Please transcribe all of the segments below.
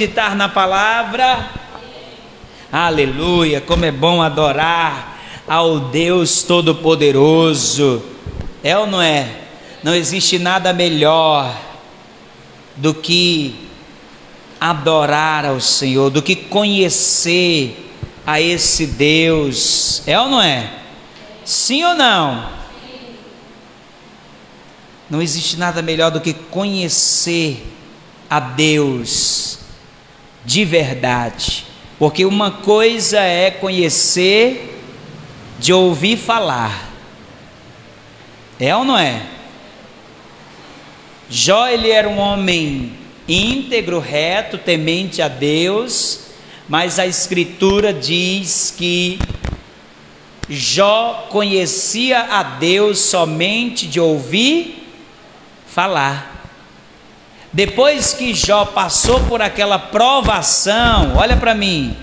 meditar na palavra? Aleluia, como é bom adorar ao Deus Todo-Poderoso. É ou não é? Não existe nada melhor do que adorar ao Senhor, do que conhecer a esse Deus. É ou não é? Sim ou não? Não existe nada melhor do que conhecer a Deus de verdade. Porque uma coisa é conhecer de ouvir falar. É ou não é? Jó ele era um homem íntegro, reto, temente a Deus, mas a escritura diz que Jó conhecia a Deus somente de ouvir falar. Depois que Jó passou por aquela provação, olha para mim,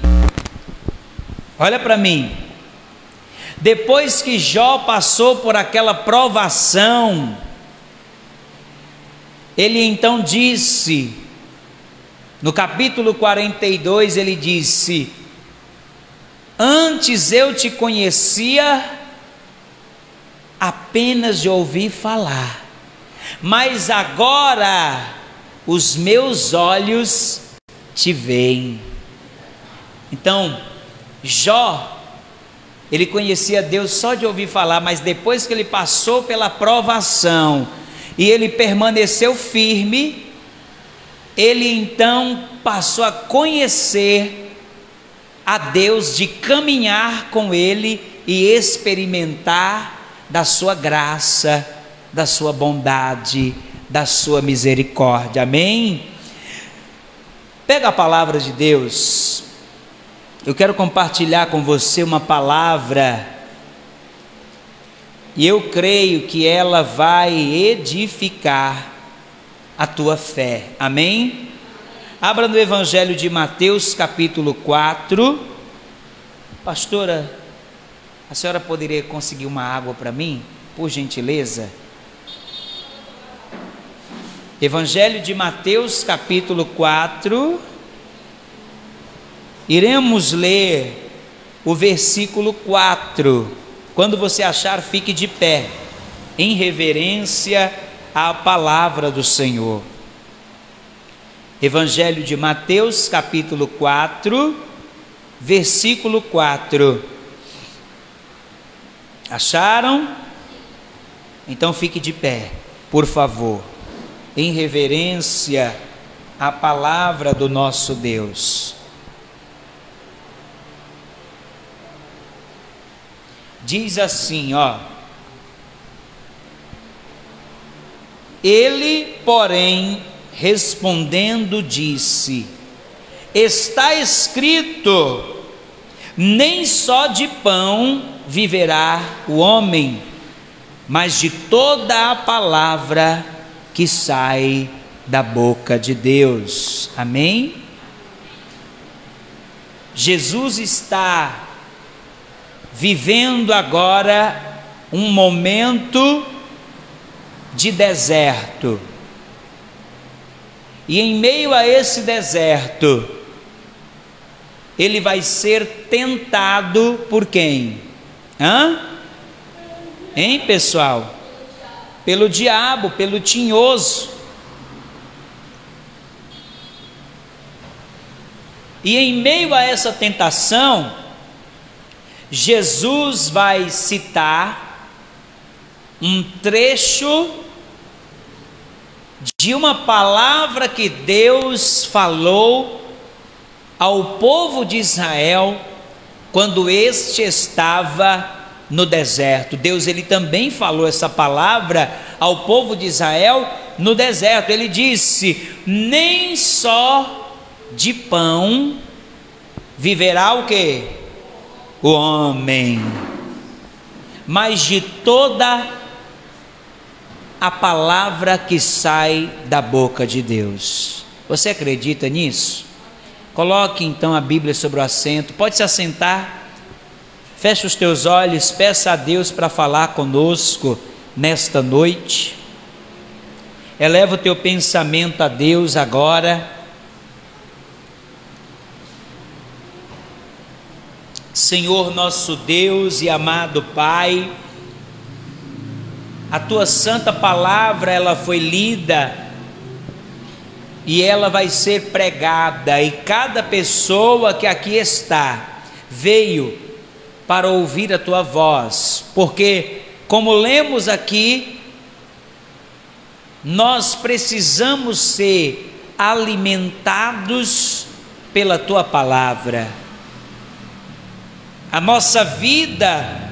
olha para mim. Depois que Jó passou por aquela provação, ele então disse, no capítulo 42, ele disse: Antes eu te conhecia apenas de ouvir falar, mas agora os meus olhos te veem. Então, Jó, ele conhecia Deus só de ouvir falar, mas depois que ele passou pela provação e ele permaneceu firme, ele então passou a conhecer a Deus, de caminhar com Ele e experimentar da Sua graça, da Sua bondade, da sua misericórdia. Amém? Pega a palavra de Deus. Eu quero compartilhar com você uma palavra e eu creio que ela vai edificar a tua fé. Amém? Abra no Evangelho de Mateus, capítulo 4. Pastora, a senhora poderia conseguir uma água para mim, por gentileza? Evangelho de Mateus, capítulo 4. Iremos ler o versículo 4. Quando você achar, fique de pé, em reverência à palavra do Senhor. Evangelho de Mateus, capítulo 4, versículo 4. Acharam? Então fique de pé, por favor em reverência à palavra do nosso Deus. Diz assim, ó. Ele, porém, respondendo, disse: Está escrito: nem só de pão viverá o homem, mas de toda a palavra que sai da boca de Deus. Amém? Jesus está vivendo agora um momento de deserto. E em meio a esse deserto, ele vai ser tentado por quem? Hã? Hein, pessoal? Pelo diabo, pelo tinhoso. E em meio a essa tentação, Jesus vai citar um trecho de uma palavra que Deus falou ao povo de Israel quando este estava no deserto. Deus ele também falou essa palavra ao povo de Israel no deserto. Ele disse: "Nem só de pão viverá o que? O homem, mas de toda a palavra que sai da boca de Deus." Você acredita nisso? Coloque então a Bíblia sobre o assento. Pode se assentar. Feche os teus olhos, peça a Deus para falar conosco nesta noite. Eleva o teu pensamento a Deus agora. Senhor nosso Deus e amado Pai, a tua santa palavra ela foi lida e ela vai ser pregada e cada pessoa que aqui está veio para ouvir a tua voz, porque como lemos aqui, nós precisamos ser alimentados pela tua palavra. A nossa vida,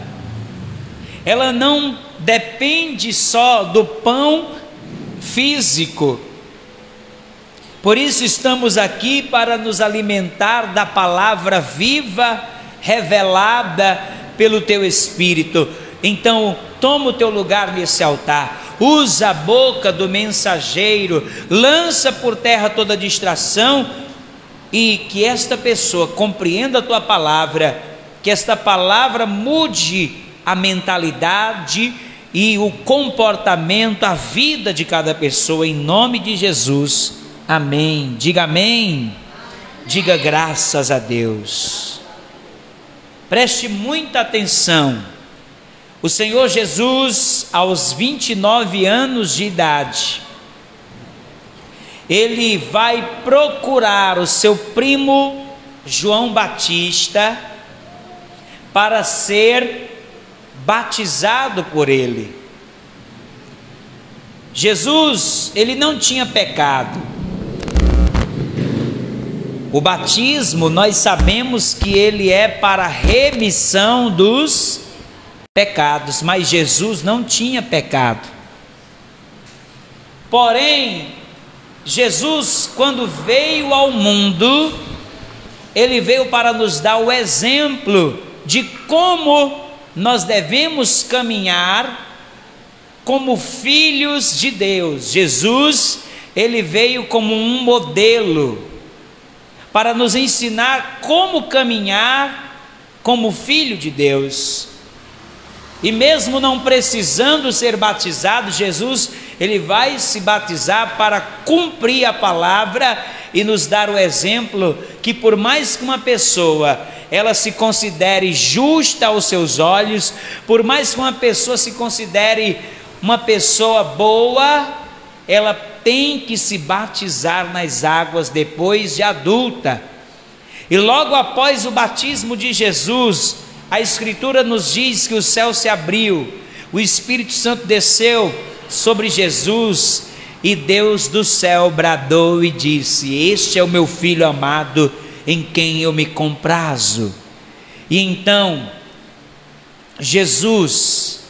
ela não depende só do pão físico. Por isso estamos aqui para nos alimentar da palavra viva, revelada pelo teu Espírito. Então, toma o teu lugar nesse altar, usa a boca do mensageiro, lança por terra toda distração e que esta pessoa compreenda a tua palavra que esta palavra mude a mentalidade e o comportamento, a vida de cada pessoa, em nome de Jesus. Amém. Diga amém. Diga graças a Deus. Preste muita atenção. O Senhor Jesus, aos 29 anos de idade, ele vai procurar o seu primo João Batista para ser batizado por ele. Jesus, ele não tinha pecado. O batismo, nós sabemos que ele é para remissão dos pecados, mas Jesus não tinha pecado. Porém, Jesus, quando veio ao mundo, ele veio para nos dar o exemplo de como nós devemos caminhar como filhos de Deus. Jesus, ele veio como um modelo para nos ensinar como caminhar como filho de Deus. E mesmo não precisando ser batizado, Jesus, ele vai se batizar para cumprir a palavra e nos dar o exemplo que por mais que uma pessoa ela se considere justa aos seus olhos, por mais que uma pessoa se considere uma pessoa boa, ela tem que se batizar nas águas depois de adulta. E logo após o batismo de Jesus, a Escritura nos diz que o céu se abriu, o Espírito Santo desceu sobre Jesus e Deus do céu bradou e disse: Este é o meu filho amado em quem eu me comprazo. E então, Jesus,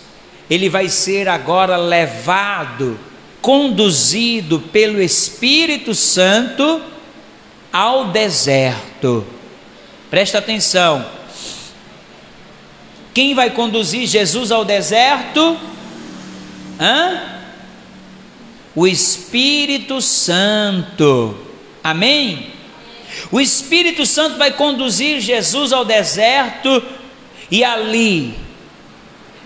ele vai ser agora levado, conduzido pelo Espírito Santo ao deserto. Presta atenção. Quem vai conduzir Jesus ao deserto? Hã? O Espírito Santo. Amém? O Espírito Santo vai conduzir Jesus ao deserto e ali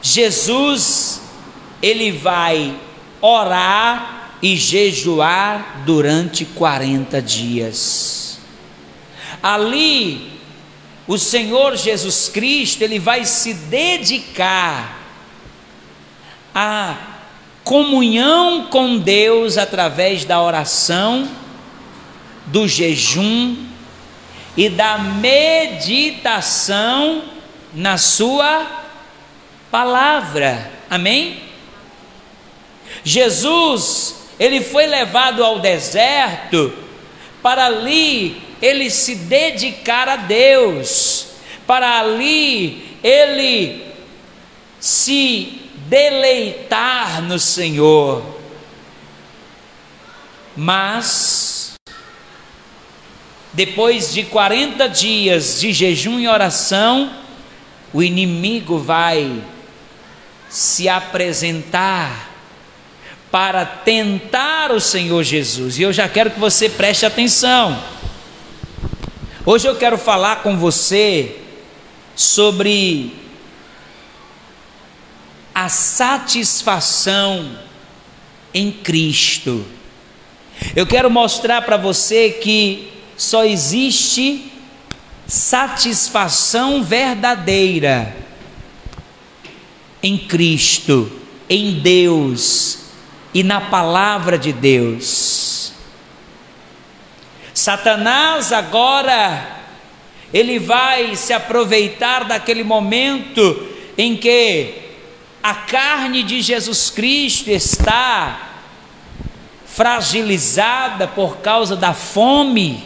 Jesus ele vai orar e jejuar durante 40 dias. Ali o Senhor Jesus Cristo, ele vai se dedicar à comunhão com Deus através da oração do jejum e da meditação na Sua palavra. Amém? Jesus, ele foi levado ao deserto para ali ele se dedicar a Deus, para ali ele se deleitar no Senhor. Mas depois de 40 dias de jejum e oração, o inimigo vai se apresentar para tentar o Senhor Jesus. E eu já quero que você preste atenção. Hoje eu quero falar com você sobre a satisfação em Cristo. Eu quero mostrar para você que só existe satisfação verdadeira em Cristo, em Deus e na palavra de Deus. Satanás agora ele vai se aproveitar daquele momento em que a carne de Jesus Cristo está fragilizada por causa da fome.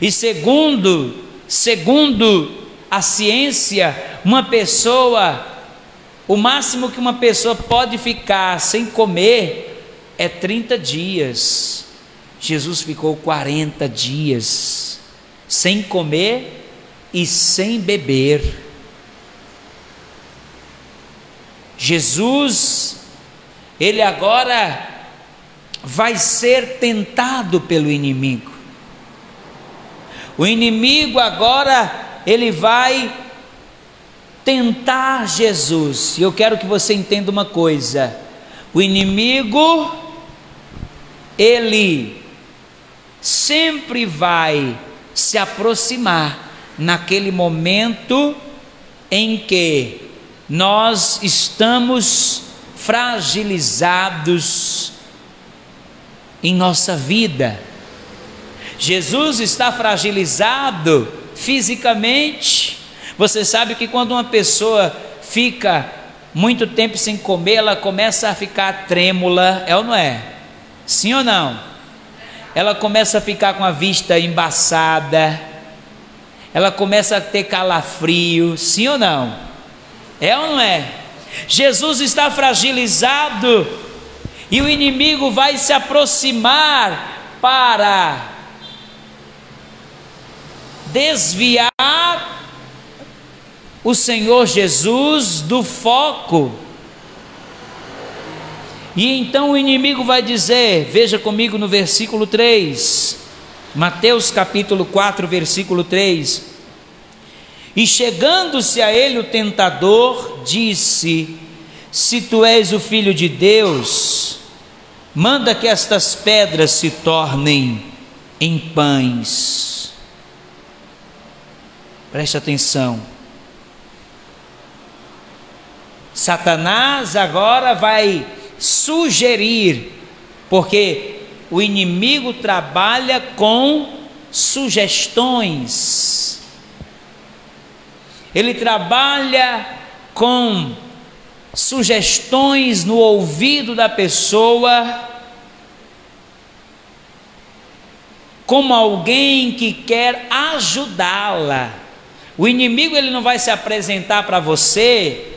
E segundo, segundo a ciência, uma pessoa, o máximo que uma pessoa pode ficar sem comer é 30 dias. Jesus ficou 40 dias sem comer e sem beber. Jesus, ele agora vai ser tentado pelo inimigo. O inimigo agora, ele vai tentar Jesus. E eu quero que você entenda uma coisa: o inimigo, ele sempre vai se aproximar naquele momento em que nós estamos fragilizados em nossa vida. Jesus está fragilizado fisicamente. Você sabe que quando uma pessoa fica muito tempo sem comer, ela começa a ficar trêmula, é ou não é? Sim ou não? ela começa a ficar com a vista embaçada, ela começa a ter calafrio, sim ou não? É ou não é? Jesus está fragilizado e o inimigo vai se aproximar para desviar o Senhor Jesus do foco e então o inimigo vai dizer, veja comigo no versículo 3, Mateus capítulo 4, versículo 3. E chegando-se a ele o tentador, disse: Se tu és o filho de Deus, manda que estas pedras se tornem em pães. Preste atenção. Satanás agora vai sugerir, porque o inimigo trabalha com sugestões, ele trabalha com sugestões no ouvido da pessoa, como alguém que quer ajudá-la. O inimigo ele não vai se apresentar para você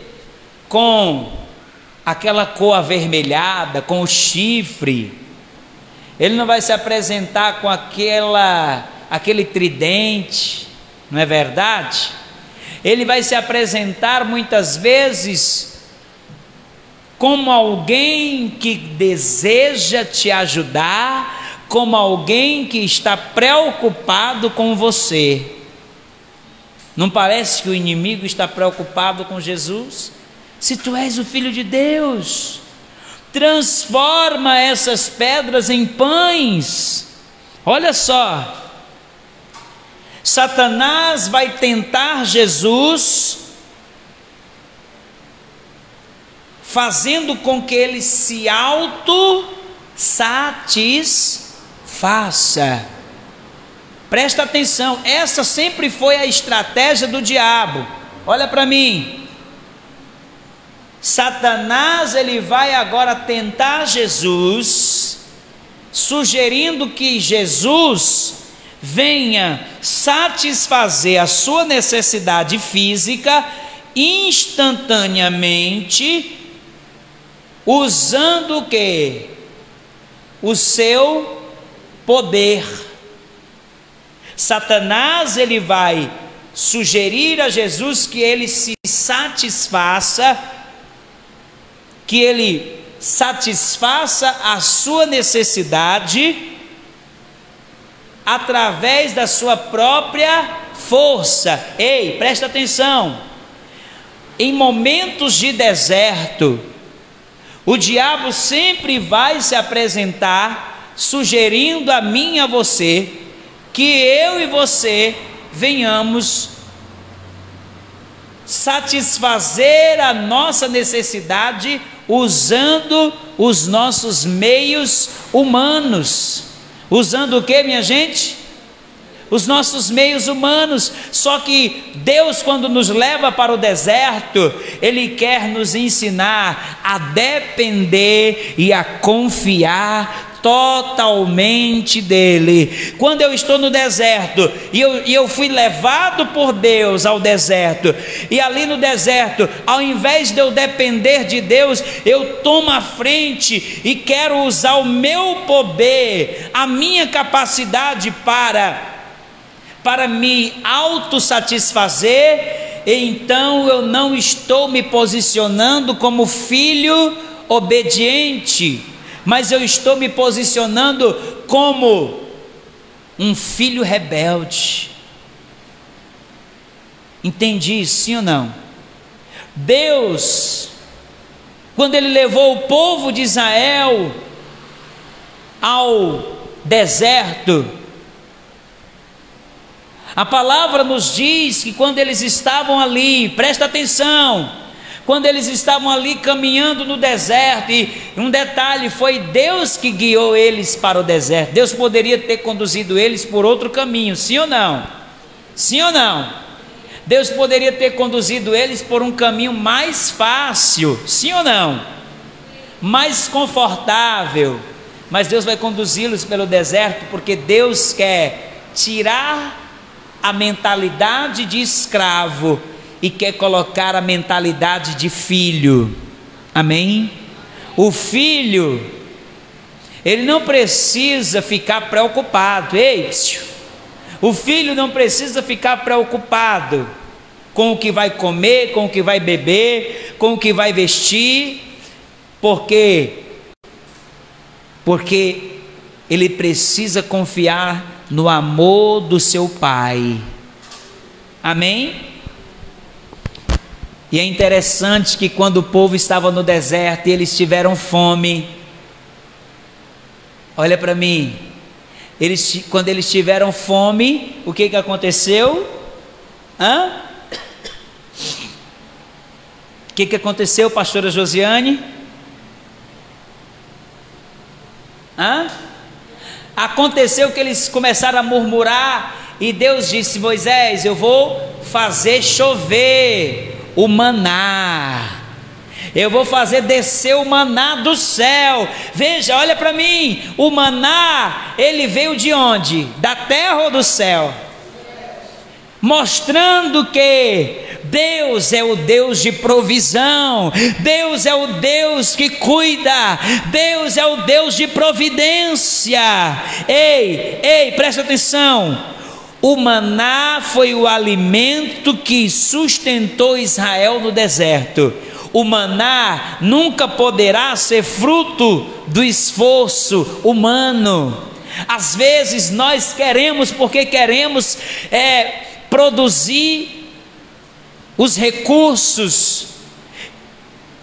com aquela cor avermelhada, com o chifre. Ele não vai se apresentar com aquela aquele tridente, não é verdade? Ele vai se apresentar muitas vezes como alguém que deseja te ajudar, como alguém que está preocupado com você. Não parece que o inimigo está preocupado com Jesus? Se tu és o filho de Deus, transforma essas pedras em pães. Olha só, Satanás vai tentar Jesus, fazendo com que ele se auto satisfaça. Presta atenção, essa sempre foi a estratégia do diabo. Olha para mim. Satanás ele vai agora tentar Jesus, sugerindo que Jesus venha satisfazer a sua necessidade física instantaneamente, usando o que? O seu poder. Satanás ele vai sugerir a Jesus que ele se satisfaça que ele satisfaça a sua necessidade através da sua própria força. Ei, presta atenção. Em momentos de deserto, o diabo sempre vai se apresentar sugerindo a mim e a você que eu e você venhamos satisfazer a nossa necessidade usando os nossos meios humanos. Usando o que, minha gente? Os nossos meios humanos. Só que Deus, quando nos leva para o deserto, Ele quer nos ensinar a depender e a confiar totalmente dele. Quando eu estou no deserto e eu, e eu fui levado por Deus ao deserto, e ali no deserto, ao invés de eu depender de Deus, eu tomo a frente e quero usar o meu poder, a minha capacidade para para me autossatisfazer, então eu não estou me posicionando como filho obediente mas eu estou me posicionando como um filho rebelde. Entendi, sim ou não? Deus, quando Ele levou o povo de Israel ao deserto, a palavra nos diz que quando eles estavam ali, presta atenção, quando eles estavam ali caminhando no deserto, e um detalhe foi Deus que guiou eles para o deserto. Deus poderia ter conduzido eles por outro caminho, sim ou não? Sim ou não? Deus poderia ter conduzido eles por um caminho mais fácil, sim ou não? Mais confortável. Mas Deus vai conduzi-los pelo deserto porque Deus quer tirar a mentalidade de escravo e quer colocar a mentalidade de filho. Amém? O filho, ele não precisa ficar preocupado. Ei, o filho não precisa ficar preocupado com o que vai comer, com o que vai beber, com o que vai vestir, porque porque ele precisa confiar no amor do seu pai. Amém? E é interessante que quando o povo estava no deserto e eles tiveram fome, olha para mim, eles, quando eles tiveram fome, o que, que aconteceu? Hã? O que, que aconteceu, pastora Josiane? Hã? Aconteceu que eles começaram a murmurar e Deus disse: Moisés, eu vou fazer chover o maná. Eu vou fazer descer o maná do céu. Veja, olha para mim. O maná, ele veio de onde? Da terra ou do céu? Mostrando que Deus é o Deus de provisão, Deus é o Deus que cuida, Deus é o Deus de providência. Ei, ei, presta atenção. O maná foi o alimento que sustentou Israel no deserto. O maná nunca poderá ser fruto do esforço humano. Às vezes nós queremos, porque queremos é, produzir os recursos,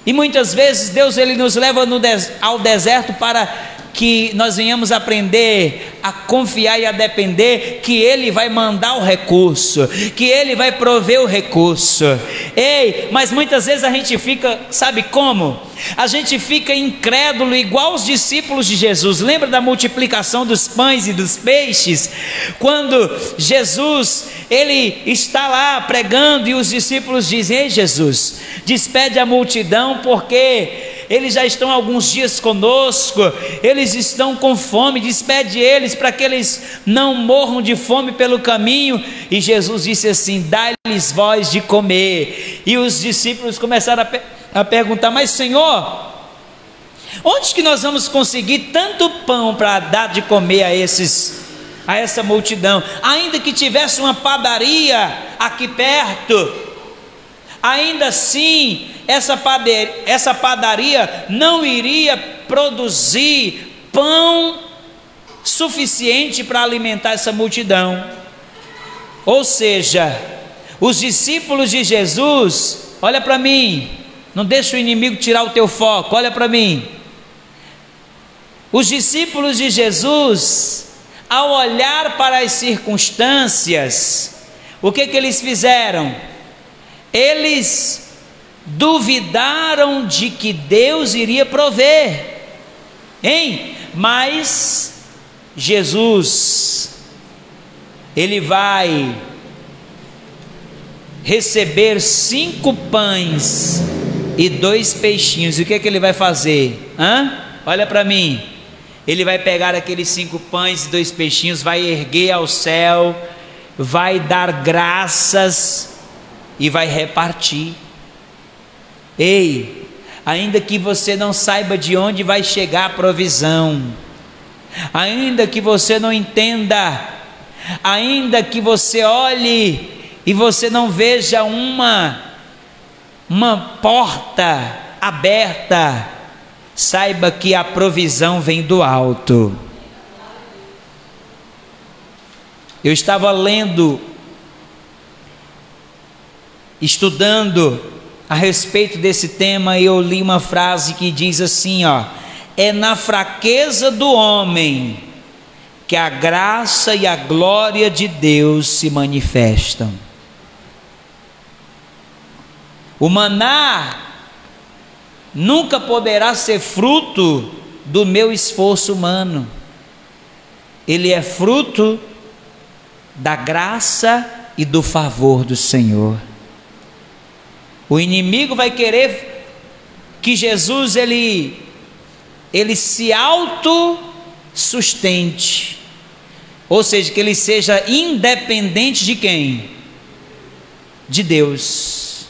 e muitas vezes Deus ele nos leva des ao deserto para que nós venhamos aprender a confiar e a depender que Ele vai mandar o recurso, que Ele vai prover o recurso. Ei, mas muitas vezes a gente fica, sabe como? A gente fica incrédulo, igual os discípulos de Jesus. Lembra da multiplicação dos pães e dos peixes? Quando Jesus, ele está lá pregando e os discípulos dizem: Ei, Jesus, despede a multidão, porque eles já estão alguns dias conosco, eles estão com fome, despede eles para que eles não morram de fome pelo caminho. E Jesus disse assim: dá-lhes voz de comer. E os discípulos começaram a, pe a perguntar: Mas Senhor, onde que nós vamos conseguir tanto pão para dar de comer a esses? A essa multidão, ainda que tivesse uma padaria aqui perto, ainda assim essa padaria, não iria produzir pão suficiente para alimentar essa multidão. Ou seja, os discípulos de Jesus, olha para mim, não deixa o inimigo tirar o teu foco, olha para mim. Os discípulos de Jesus, ao olhar para as circunstâncias, o que, que eles fizeram? Eles duvidaram de que Deus iria prover, hein? Mas Jesus, Ele vai receber cinco pães e dois peixinhos, e o que, é que ele vai fazer? Hã? Olha para mim. Ele vai pegar aqueles cinco pães e dois peixinhos, vai erguer ao céu, vai dar graças e vai repartir. Ei, ainda que você não saiba de onde vai chegar a provisão, ainda que você não entenda, ainda que você olhe e você não veja uma uma porta aberta, saiba que a provisão vem do alto. Eu estava lendo, estudando a respeito desse tema eu li uma frase que diz assim, ó: é na fraqueza do homem que a graça e a glória de Deus se manifestam. O maná nunca poderá ser fruto do meu esforço humano, ele é fruto da graça e do favor do Senhor. O inimigo vai querer que Jesus ele ele se auto sustente. Ou seja, que ele seja independente de quem? De Deus.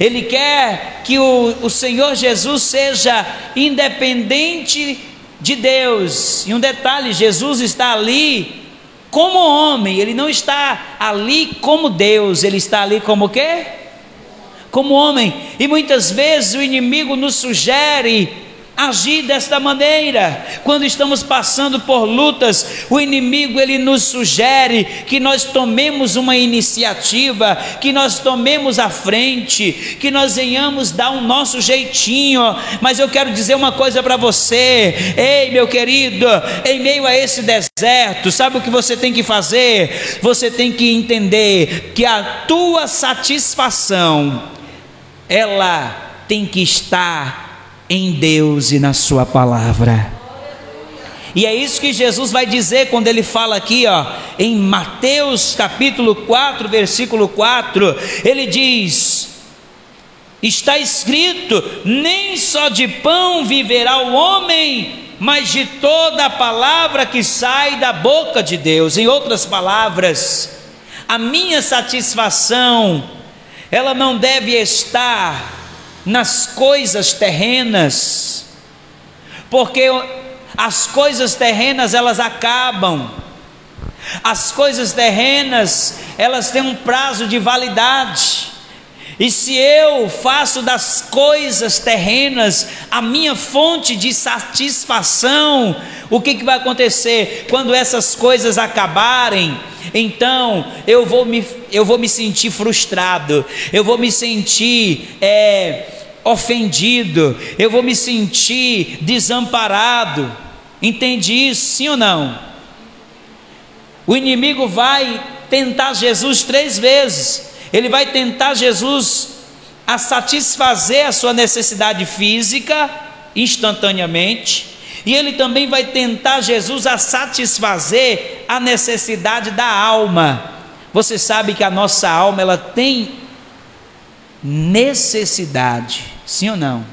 Ele quer que o, o Senhor Jesus seja independente de Deus. E um detalhe: Jesus está ali como homem, ele não está ali como Deus, ele está ali como quê? Como homem. E muitas vezes o inimigo nos sugere agir desta maneira. Quando estamos passando por lutas, o inimigo ele nos sugere que nós tomemos uma iniciativa, que nós tomemos a frente, que nós venhamos dar o um nosso jeitinho. Mas eu quero dizer uma coisa para você, ei meu querido, em meio a esse deserto, sabe o que você tem que fazer? Você tem que entender que a tua satisfação ela tem que estar em Deus e na Sua palavra. E é isso que Jesus vai dizer quando ele fala aqui, ó, em Mateus capítulo 4, versículo 4, ele diz: Está escrito: nem só de pão viverá o homem, mas de toda a palavra que sai da boca de Deus. Em outras palavras, a minha satisfação, ela não deve estar nas coisas terrenas, porque as coisas terrenas elas acabam, as coisas terrenas elas têm um prazo de validade, e se eu faço das coisas terrenas a minha fonte de satisfação, o que, que vai acontecer quando essas coisas acabarem? Então eu vou me, eu vou me sentir frustrado, eu vou me sentir é, ofendido, eu vou me sentir desamparado. Entende isso, sim ou não? O inimigo vai tentar Jesus três vezes. Ele vai tentar Jesus a satisfazer a sua necessidade física instantaneamente, e ele também vai tentar Jesus a satisfazer a necessidade da alma. Você sabe que a nossa alma ela tem necessidade, sim ou não?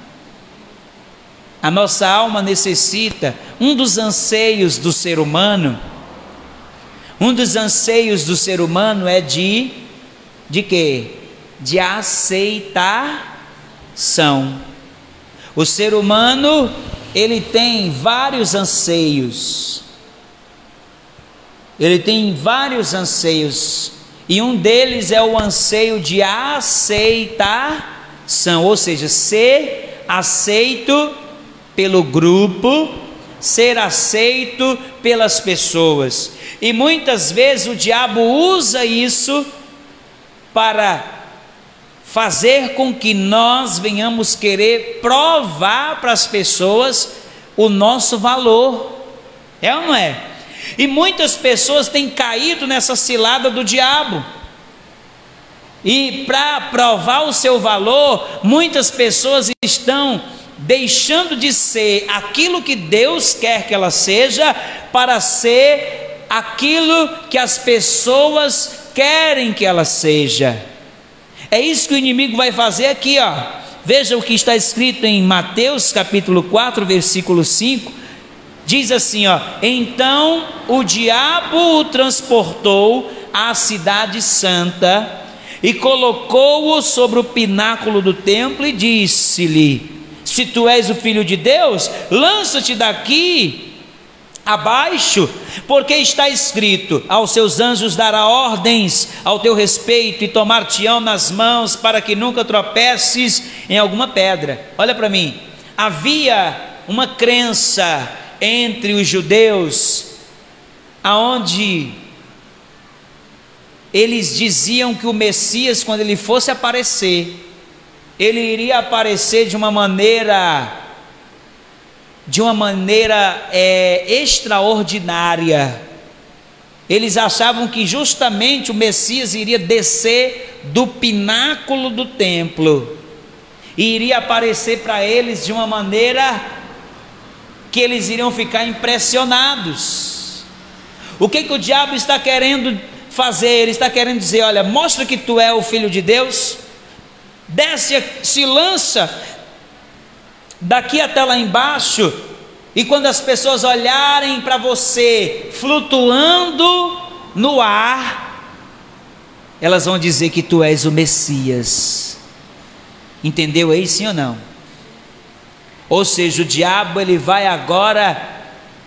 A nossa alma necessita, um dos anseios do ser humano, um dos anseios do ser humano é de de quê? De aceitação. O ser humano, ele tem vários anseios. Ele tem vários anseios, e um deles é o anseio de aceitação, ou seja, ser aceito pelo grupo, ser aceito pelas pessoas. E muitas vezes o diabo usa isso para fazer com que nós venhamos querer provar para as pessoas o nosso valor. É ou não é? E muitas pessoas têm caído nessa cilada do diabo. E para provar o seu valor, muitas pessoas estão deixando de ser aquilo que Deus quer que ela seja, para ser aquilo que as pessoas querem que ela seja. É isso que o inimigo vai fazer aqui, ó. Veja o que está escrito em Mateus capítulo 4, versículo 5. Diz assim, ó: Então o diabo o transportou à cidade santa e colocou-o sobre o pináculo do templo e disse-lhe: Se tu és o filho de Deus, lança-te daqui abaixo, porque está escrito: Aos seus anjos dará ordens ao teu respeito e tomar-te-ão nas mãos para que nunca tropeces em alguma pedra. Olha para mim, havia uma crença entre os judeus aonde eles diziam que o Messias, quando ele fosse aparecer, ele iria aparecer de uma maneira, de uma maneira é, extraordinária. Eles achavam que justamente o Messias iria descer do pináculo do templo e iria aparecer para eles de uma maneira que eles iriam ficar impressionados. O que, que o diabo está querendo fazer, ele está querendo dizer: olha, mostra que tu é o filho de Deus, desce, se lança daqui até lá embaixo, e quando as pessoas olharem para você flutuando no ar, elas vão dizer que tu és o Messias. Entendeu aí sim ou não? Ou seja, o diabo ele vai agora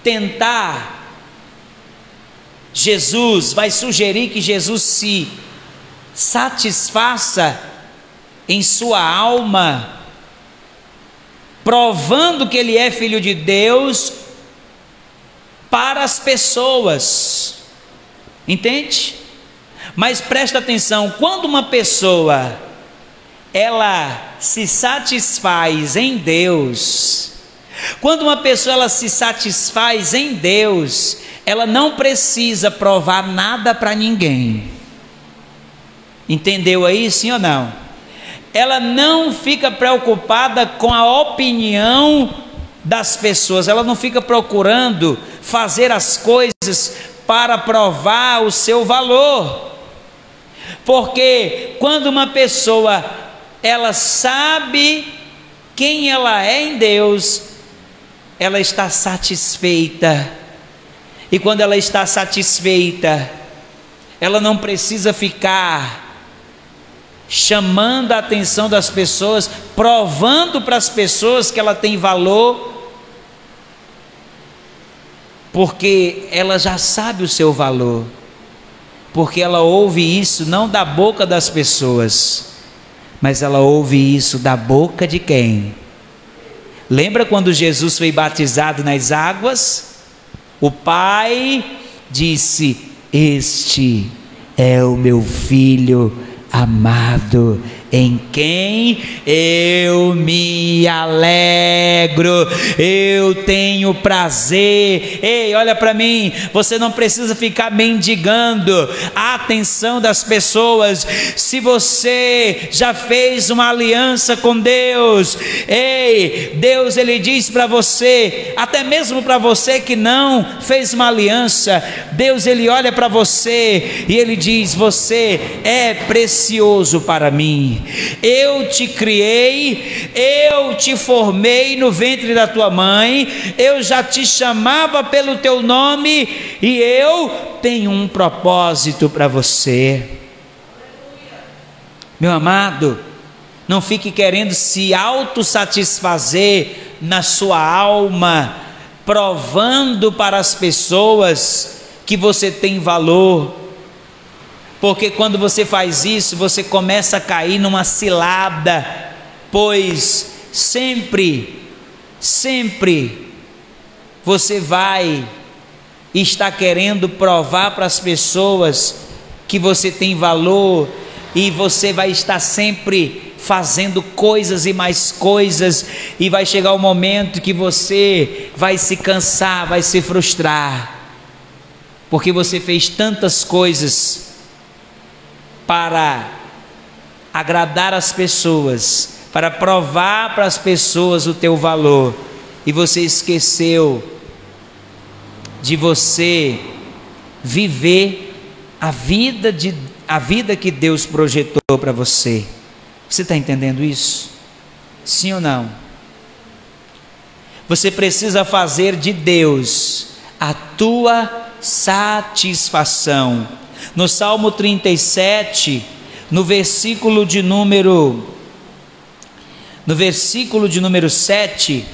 tentar Jesus vai sugerir que Jesus se satisfaça em sua alma, provando que ele é filho de Deus para as pessoas. Entende? Mas presta atenção, quando uma pessoa ela se satisfaz em Deus, quando uma pessoa ela se satisfaz em Deus, ela não precisa provar nada para ninguém. Entendeu aí, sim ou não? Ela não fica preocupada com a opinião das pessoas, ela não fica procurando fazer as coisas para provar o seu valor. Porque quando uma pessoa ela sabe quem ela é em Deus, ela está satisfeita e quando ela está satisfeita, ela não precisa ficar chamando a atenção das pessoas, provando para as pessoas que ela tem valor, porque ela já sabe o seu valor, porque ela ouve isso não da boca das pessoas, mas ela ouve isso da boca de quem? Lembra quando Jesus foi batizado nas águas? O pai disse: Este é o meu filho amado, em quem eu me alegro, eu tenho prazer. Ei, olha para mim, você não precisa ficar mendigando a atenção das pessoas. Se você já fez uma aliança com Deus, ei, Deus ele diz para você, até mesmo para você que não fez uma aliança, Deus ele olha para você e ele diz: Você é precioso para mim eu te criei, eu te formei no ventre da tua mãe, eu já te chamava pelo teu nome e eu tenho um propósito para você. Meu amado, não fique querendo se autossatisfazer na sua alma, provando para as pessoas que você tem valor porque quando você faz isso, você começa a cair numa cilada, pois sempre, sempre você vai estar querendo provar para as pessoas que você tem valor e você vai estar sempre fazendo coisas e mais coisas, e vai chegar o um momento que você vai se cansar, vai se frustrar, porque você fez tantas coisas para agradar as pessoas, para provar para as pessoas o teu valor, e você esqueceu de você viver a vida, de, a vida que Deus projetou para você. Você está entendendo isso? Sim ou não? Você precisa fazer de Deus a tua satisfação. No Salmo 37, no versículo de número no versículo de número 7,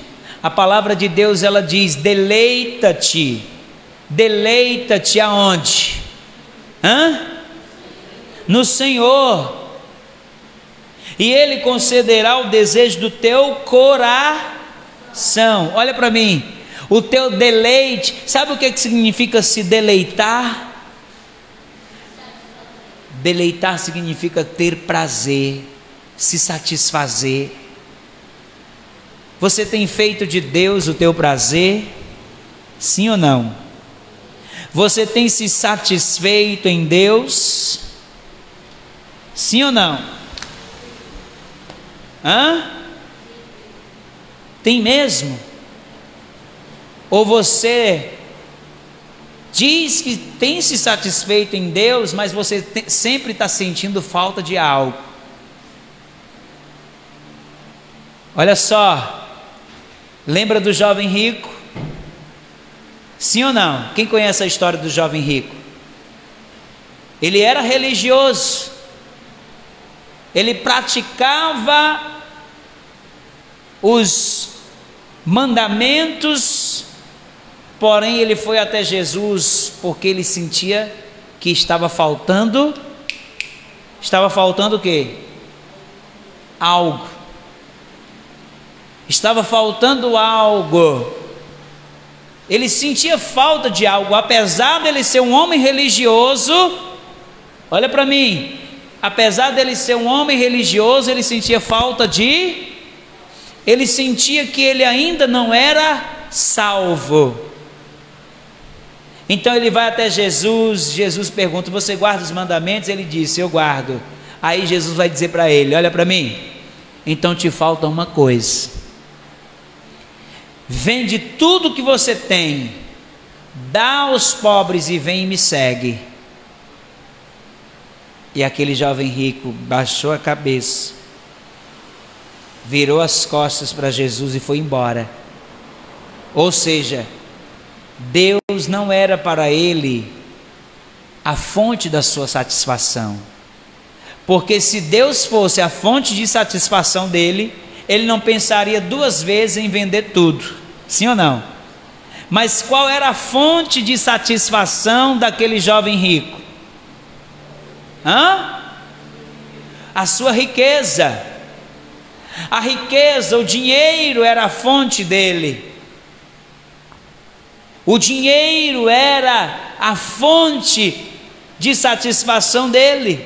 a palavra de Deus ela diz: "Deleita-te Deleita-te aonde? Hã? No Senhor. E Ele concederá o desejo do teu coração. Olha para mim. O teu deleite. Sabe o que, significa se deleitar? Deleitar significa ter prazer, se satisfazer. Você tem feito de Deus o teu prazer? Sim ou não? Você tem se satisfeito em Deus? Sim ou não? Hã? Tem mesmo? Ou você diz que tem se satisfeito em Deus, mas você te, sempre está sentindo falta de algo? Olha só, lembra do jovem rico? Sim ou não? Quem conhece a história do jovem rico? Ele era religioso, ele praticava os mandamentos, porém ele foi até Jesus porque ele sentia que estava faltando, estava faltando o quê? Algo. Estava faltando algo. Ele sentia falta de algo, apesar dele ser um homem religioso. Olha para mim, apesar dele ser um homem religioso, ele sentia falta de. Ele sentia que ele ainda não era salvo. Então ele vai até Jesus, Jesus pergunta: Você guarda os mandamentos? Ele disse: Eu guardo. Aí Jesus vai dizer para ele: Olha para mim, então te falta uma coisa. Vende tudo que você tem, dá aos pobres e vem e me segue. E aquele jovem rico baixou a cabeça, virou as costas para Jesus e foi embora. Ou seja, Deus não era para ele a fonte da sua satisfação. Porque se Deus fosse a fonte de satisfação dele, ele não pensaria duas vezes em vender tudo. Sim ou não? Mas qual era a fonte de satisfação daquele jovem rico? Hã? A sua riqueza. A riqueza, o dinheiro era a fonte dele. O dinheiro era a fonte de satisfação dele.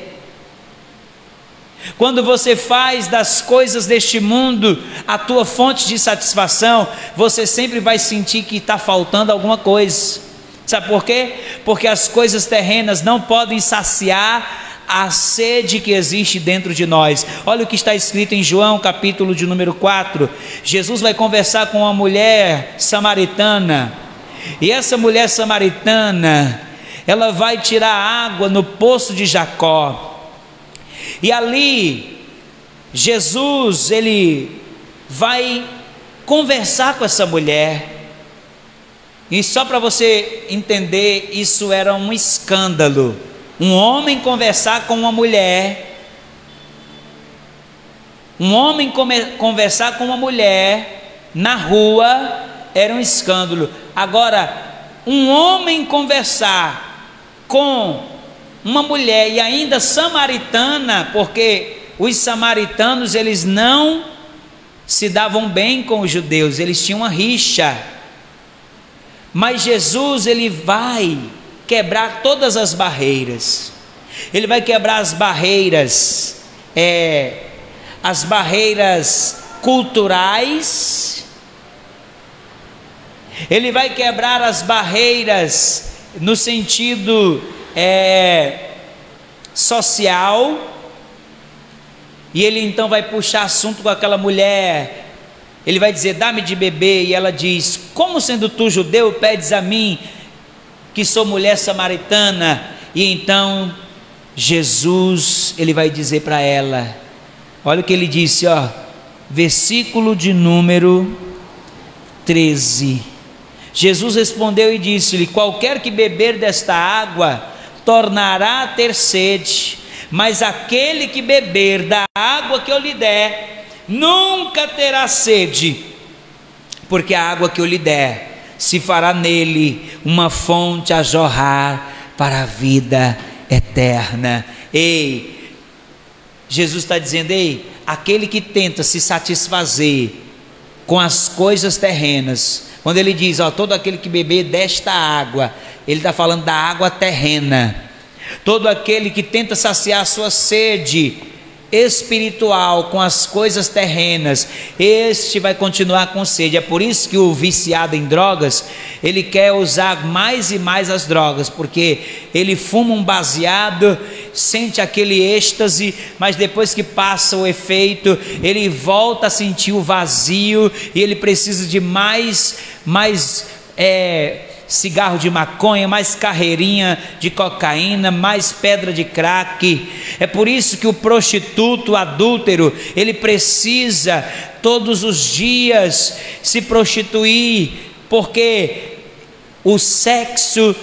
Quando você faz das coisas deste mundo a tua fonte de satisfação, você sempre vai sentir que está faltando alguma coisa. Sabe por quê? Porque as coisas terrenas não podem saciar a sede que existe dentro de nós. Olha o que está escrito em João, capítulo de número 4. Jesus vai conversar com uma mulher samaritana. E essa mulher samaritana, ela vai tirar água no poço de Jacó. E ali, Jesus, ele vai conversar com essa mulher. E só para você entender, isso era um escândalo. Um homem conversar com uma mulher. Um homem conversar com uma mulher na rua era um escândalo. Agora, um homem conversar com uma mulher e ainda samaritana, porque os samaritanos eles não se davam bem com os judeus, eles tinham uma rixa. Mas Jesus ele vai quebrar todas as barreiras. Ele vai quebrar as barreiras, é, as barreiras culturais. Ele vai quebrar as barreiras no sentido é, social, E ele então vai puxar assunto com aquela mulher. Ele vai dizer: Dá-me de beber. E ela diz: Como sendo tu judeu, pedes a mim, que sou mulher samaritana? E então Jesus, ele vai dizer para ela: Olha o que ele disse, ó, versículo de número 13. Jesus respondeu e disse-lhe: Qualquer que beber desta água tornará a ter sede mas aquele que beber da água que eu lhe der, nunca terá sede, porque a água que eu lhe der se fará nele uma fonte a jorrar para a vida eterna. Ei, Jesus está dizendo, ei, aquele que tenta se satisfazer com as coisas terrenas, quando ele diz, ó, todo aquele que beber desta água, ele está falando da água terrena Todo aquele que tenta saciar sua sede espiritual com as coisas terrenas, este vai continuar com sede. É por isso que o viciado em drogas, ele quer usar mais e mais as drogas, porque ele fuma um baseado, sente aquele êxtase, mas depois que passa o efeito, ele volta a sentir o vazio e ele precisa de mais, mais é, cigarro de maconha, mais carreirinha de cocaína, mais pedra de crack. É por isso que o prostituto, o adúltero, ele precisa todos os dias se prostituir, porque o sexo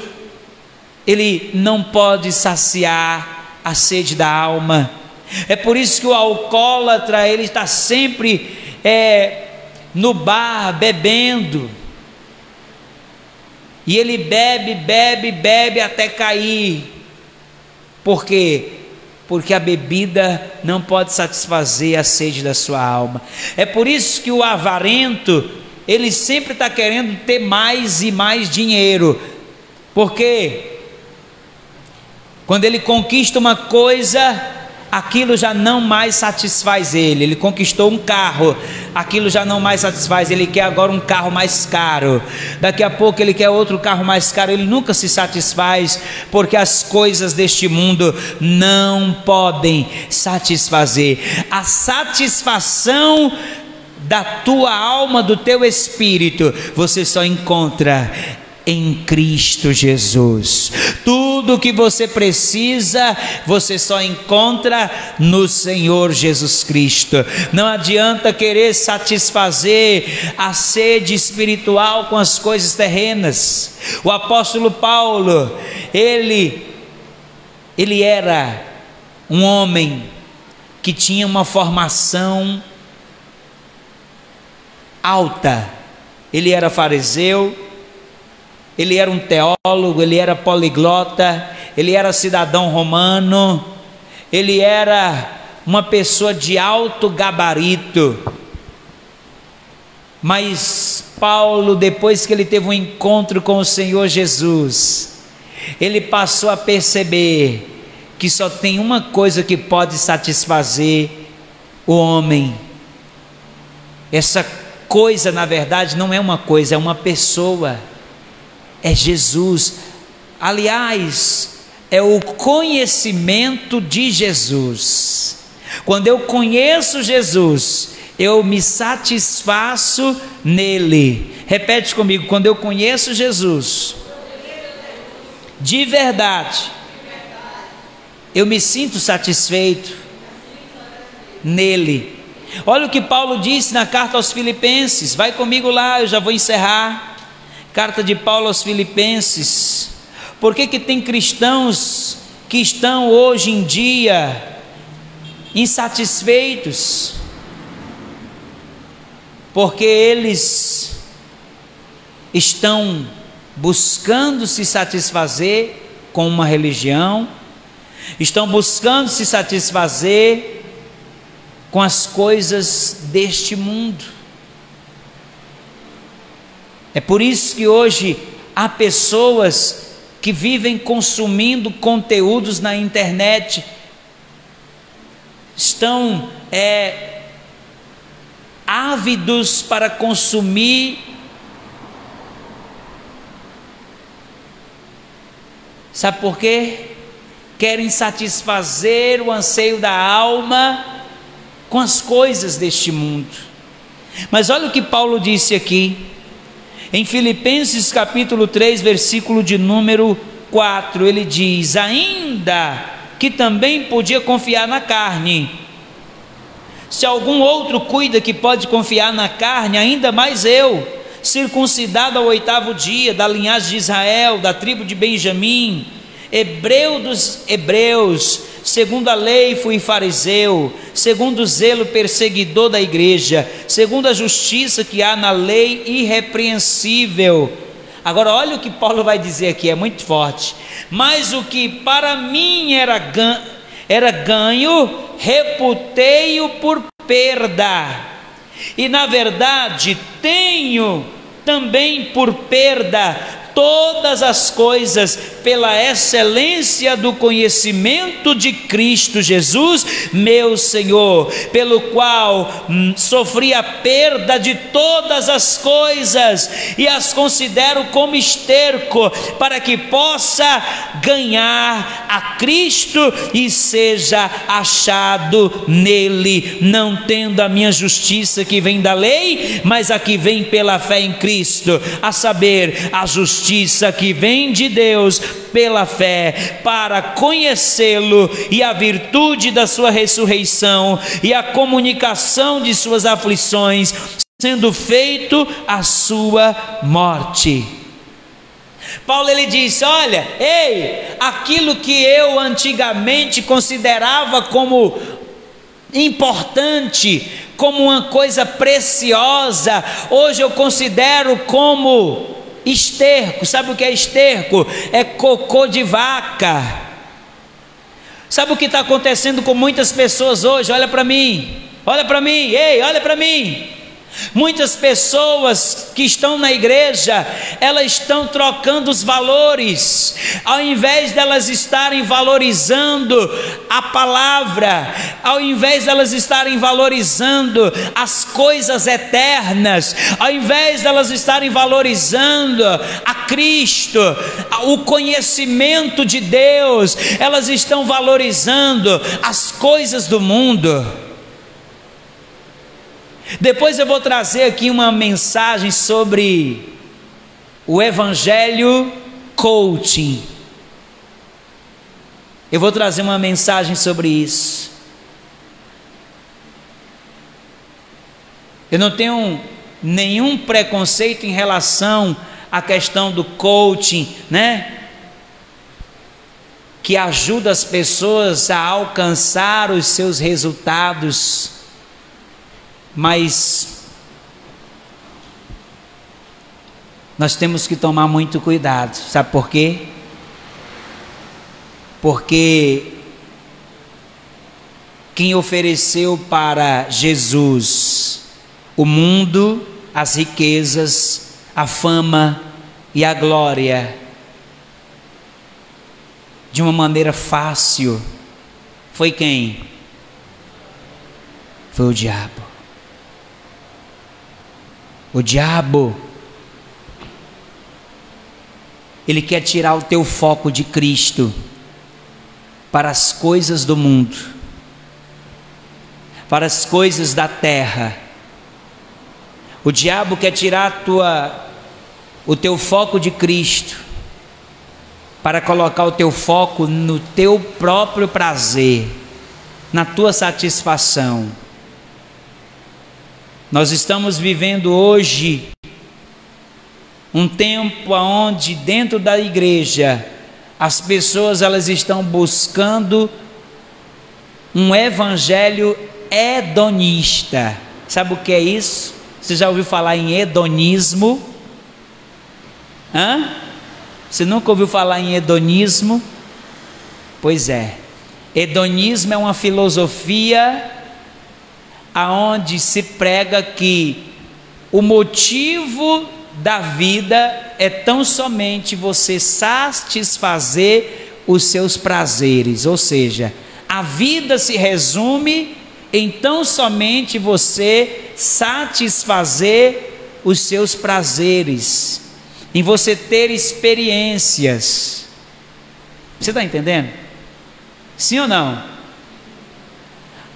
ele não pode saciar a sede da alma. É por isso que o alcoólatra ele está sempre é, no bar bebendo e ele bebe, bebe, bebe até cair. Por quê? Porque a bebida não pode satisfazer a sede da sua alma. É por isso que o avarento, ele sempre está querendo ter mais e mais dinheiro. Porque quando ele conquista uma coisa, aquilo já não mais satisfaz ele. Ele conquistou um carro, aquilo já não mais satisfaz. Ele quer agora um carro mais caro. Daqui a pouco ele quer outro carro mais caro. Ele nunca se satisfaz, porque as coisas deste mundo não podem satisfazer. A satisfação da tua alma, do teu espírito, você só encontra em Cristo Jesus. Tudo que você precisa, você só encontra no Senhor Jesus Cristo. Não adianta querer satisfazer a sede espiritual com as coisas terrenas. O apóstolo Paulo, ele ele era um homem que tinha uma formação alta. Ele era fariseu, ele era um teólogo, ele era poliglota, ele era cidadão romano, ele era uma pessoa de alto gabarito. Mas Paulo, depois que ele teve um encontro com o Senhor Jesus, ele passou a perceber que só tem uma coisa que pode satisfazer o homem. Essa coisa, na verdade, não é uma coisa, é uma pessoa é Jesus. Aliás, é o conhecimento de Jesus. Quando eu conheço Jesus, eu me satisfaço nele. Repete comigo: quando eu conheço Jesus, de verdade, eu me sinto satisfeito nele. Olha o que Paulo disse na carta aos Filipenses, vai comigo lá, eu já vou encerrar. Carta de Paulo aos Filipenses. Por que, que tem cristãos que estão hoje em dia insatisfeitos? Porque eles estão buscando se satisfazer com uma religião, estão buscando se satisfazer com as coisas deste mundo. É por isso que hoje há pessoas que vivem consumindo conteúdos na internet, estão é, ávidos para consumir Sabe por quê? Querem satisfazer o anseio da alma com as coisas deste mundo. Mas olha o que Paulo disse aqui, em Filipenses capítulo 3, versículo de número 4, ele diz: Ainda que também podia confiar na carne, se algum outro cuida que pode confiar na carne, ainda mais eu, circuncidado ao oitavo dia, da linhagem de Israel, da tribo de Benjamim, hebreu dos hebreus, segundo a lei fui fariseu, segundo o zelo perseguidor da igreja, segundo a justiça que há na lei irrepreensível. Agora, olha o que Paulo vai dizer aqui, é muito forte. Mas o que para mim era ganho, era ganho reputei-o por perda. E na verdade, tenho também por perda todas as coisas pela excelência do conhecimento de Cristo Jesus, meu Senhor, pelo qual hum, sofri a perda de todas as coisas e as considero como esterco, para que possa ganhar a Cristo e seja achado nele, não tendo a minha justiça que vem da lei, mas a que vem pela fé em Cristo, a saber, a justiça que vem de Deus pela fé, para conhecê-lo e a virtude da sua ressurreição e a comunicação de suas aflições, sendo feito a sua morte. Paulo ele diz: Olha, ei, aquilo que eu antigamente considerava como importante, como uma coisa preciosa, hoje eu considero como Esterco, sabe o que é esterco? É cocô de vaca. Sabe o que está acontecendo com muitas pessoas hoje? Olha para mim, olha para mim, ei, olha para mim. Muitas pessoas que estão na igreja, elas estão trocando os valores, ao invés delas estarem valorizando a palavra, ao invés delas estarem valorizando as coisas eternas, ao invés delas estarem valorizando a Cristo, o conhecimento de Deus, elas estão valorizando as coisas do mundo. Depois eu vou trazer aqui uma mensagem sobre o Evangelho Coaching. Eu vou trazer uma mensagem sobre isso. Eu não tenho nenhum preconceito em relação à questão do coaching, né? Que ajuda as pessoas a alcançar os seus resultados mas nós temos que tomar muito cuidado, sabe por quê? Porque quem ofereceu para Jesus o mundo, as riquezas, a fama e a glória de uma maneira fácil foi quem? Foi o diabo. O diabo, ele quer tirar o teu foco de Cristo para as coisas do mundo, para as coisas da terra. O diabo quer tirar tua, o teu foco de Cristo para colocar o teu foco no teu próprio prazer, na tua satisfação. Nós estamos vivendo hoje um tempo onde dentro da igreja as pessoas elas estão buscando um evangelho hedonista. Sabe o que é isso? Você já ouviu falar em hedonismo? Hã? Você nunca ouviu falar em hedonismo? Pois é. Hedonismo é uma filosofia aonde se prega que o motivo da vida é tão somente você satisfazer os seus prazeres, ou seja, a vida se resume em tão somente você satisfazer os seus prazeres, em você ter experiências. Você está entendendo? Sim ou não?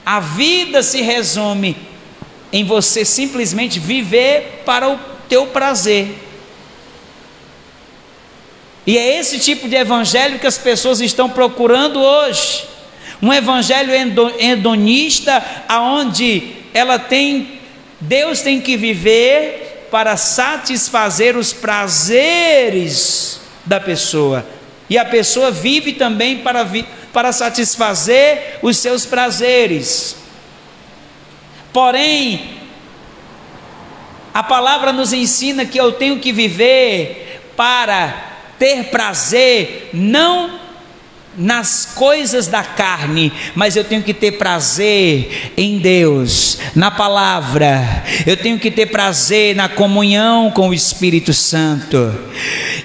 A vida se resume em você simplesmente viver para o teu prazer. E é esse tipo de evangelho que as pessoas estão procurando hoje. Um evangelho hedonista, aonde ela tem Deus tem que viver para satisfazer os prazeres da pessoa. E a pessoa vive também para, para satisfazer os seus prazeres. Porém, a palavra nos ensina que eu tenho que viver para ter prazer, não nas coisas da carne, mas eu tenho que ter prazer em Deus, na palavra, eu tenho que ter prazer na comunhão com o Espírito Santo,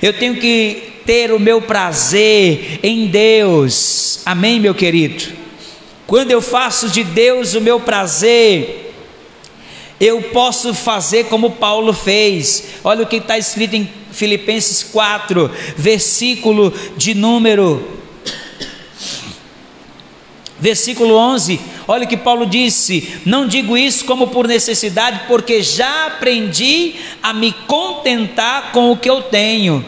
eu tenho que ter o meu prazer em Deus, amém, meu querido? Quando eu faço de Deus o meu prazer, eu posso fazer como Paulo fez, olha o que está escrito em Filipenses 4, versículo de número Versículo 11, olha que Paulo disse: Não digo isso como por necessidade, porque já aprendi a me contentar com o que eu tenho.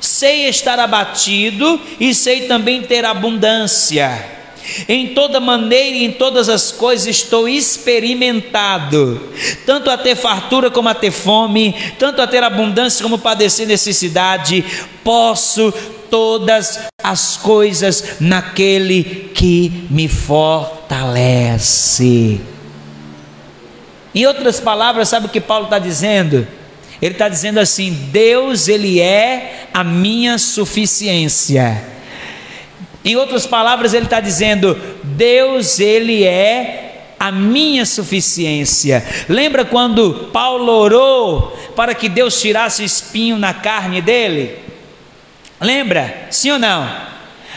Sei estar abatido e sei também ter abundância. Em toda maneira e em todas as coisas estou experimentado, tanto a ter fartura como a ter fome, tanto a ter abundância como padecer necessidade. Posso todas as coisas naquele que me fortalece. Em outras palavras, sabe o que Paulo está dizendo? Ele está dizendo assim: Deus, Ele é a minha suficiência. Em outras palavras, ele está dizendo: Deus, Ele é a minha suficiência. Lembra quando Paulo orou para que Deus tirasse o espinho na carne dele? Lembra? Sim ou não?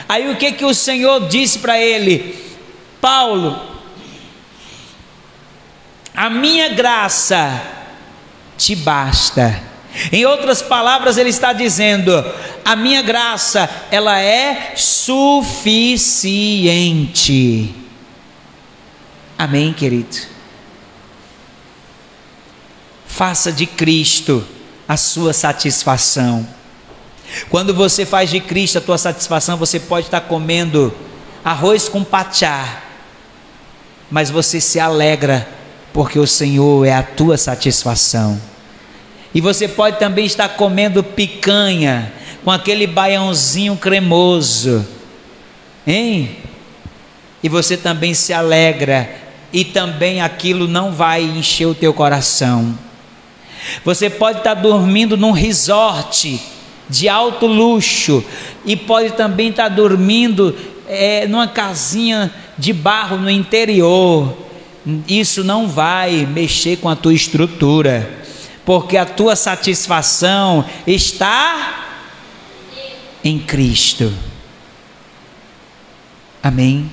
Aí o que que o Senhor disse para ele? Paulo, a minha graça te basta. Em outras palavras, ele está dizendo: a minha graça, ela é suficiente. Amém, querido? Faça de Cristo a sua satisfação. Quando você faz de Cristo a tua satisfação, você pode estar comendo arroz com pachá, mas você se alegra porque o Senhor é a tua satisfação. E você pode também estar comendo picanha com aquele baiãozinho cremoso, hein? E você também se alegra e também aquilo não vai encher o teu coração. Você pode estar dormindo num resort de alto luxo e pode também estar dormindo é, numa casinha de barro no interior. Isso não vai mexer com a tua estrutura, porque a tua satisfação está em Cristo. Amém?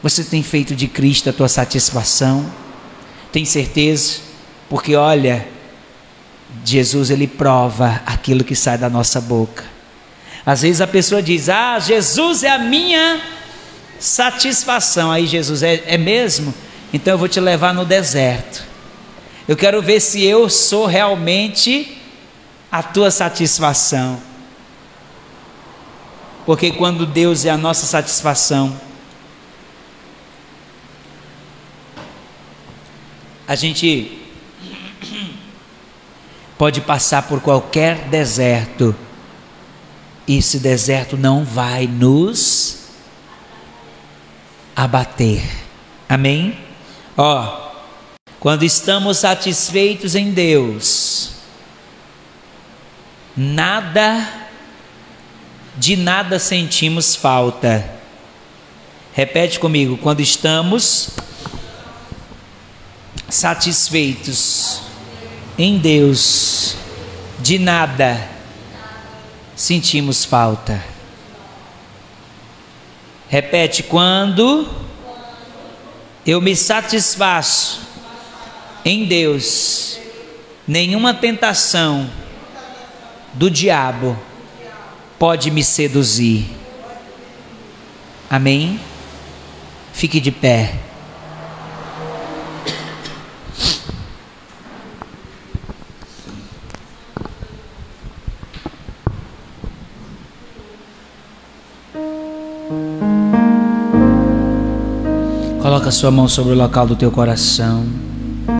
Você tem feito de Cristo a tua satisfação? Tem certeza? Porque olha, Jesus ele prova aquilo que sai da nossa boca. Às vezes a pessoa diz: Ah, Jesus é a minha satisfação. Aí Jesus é, é mesmo? Então eu vou te levar no deserto. Eu quero ver se eu sou realmente a tua satisfação. Porque quando Deus é a nossa satisfação, a gente pode passar por qualquer deserto, e esse deserto não vai nos abater. Amém? Ó, quando estamos satisfeitos em Deus, nada, de nada sentimos falta. Repete comigo, quando estamos satisfeitos em Deus, de nada sentimos falta. Repete, quando eu me satisfaço em Deus, nenhuma tentação do diabo pode me seduzir. Amém? Fique de pé. Coloca sua mão sobre o local do teu coração.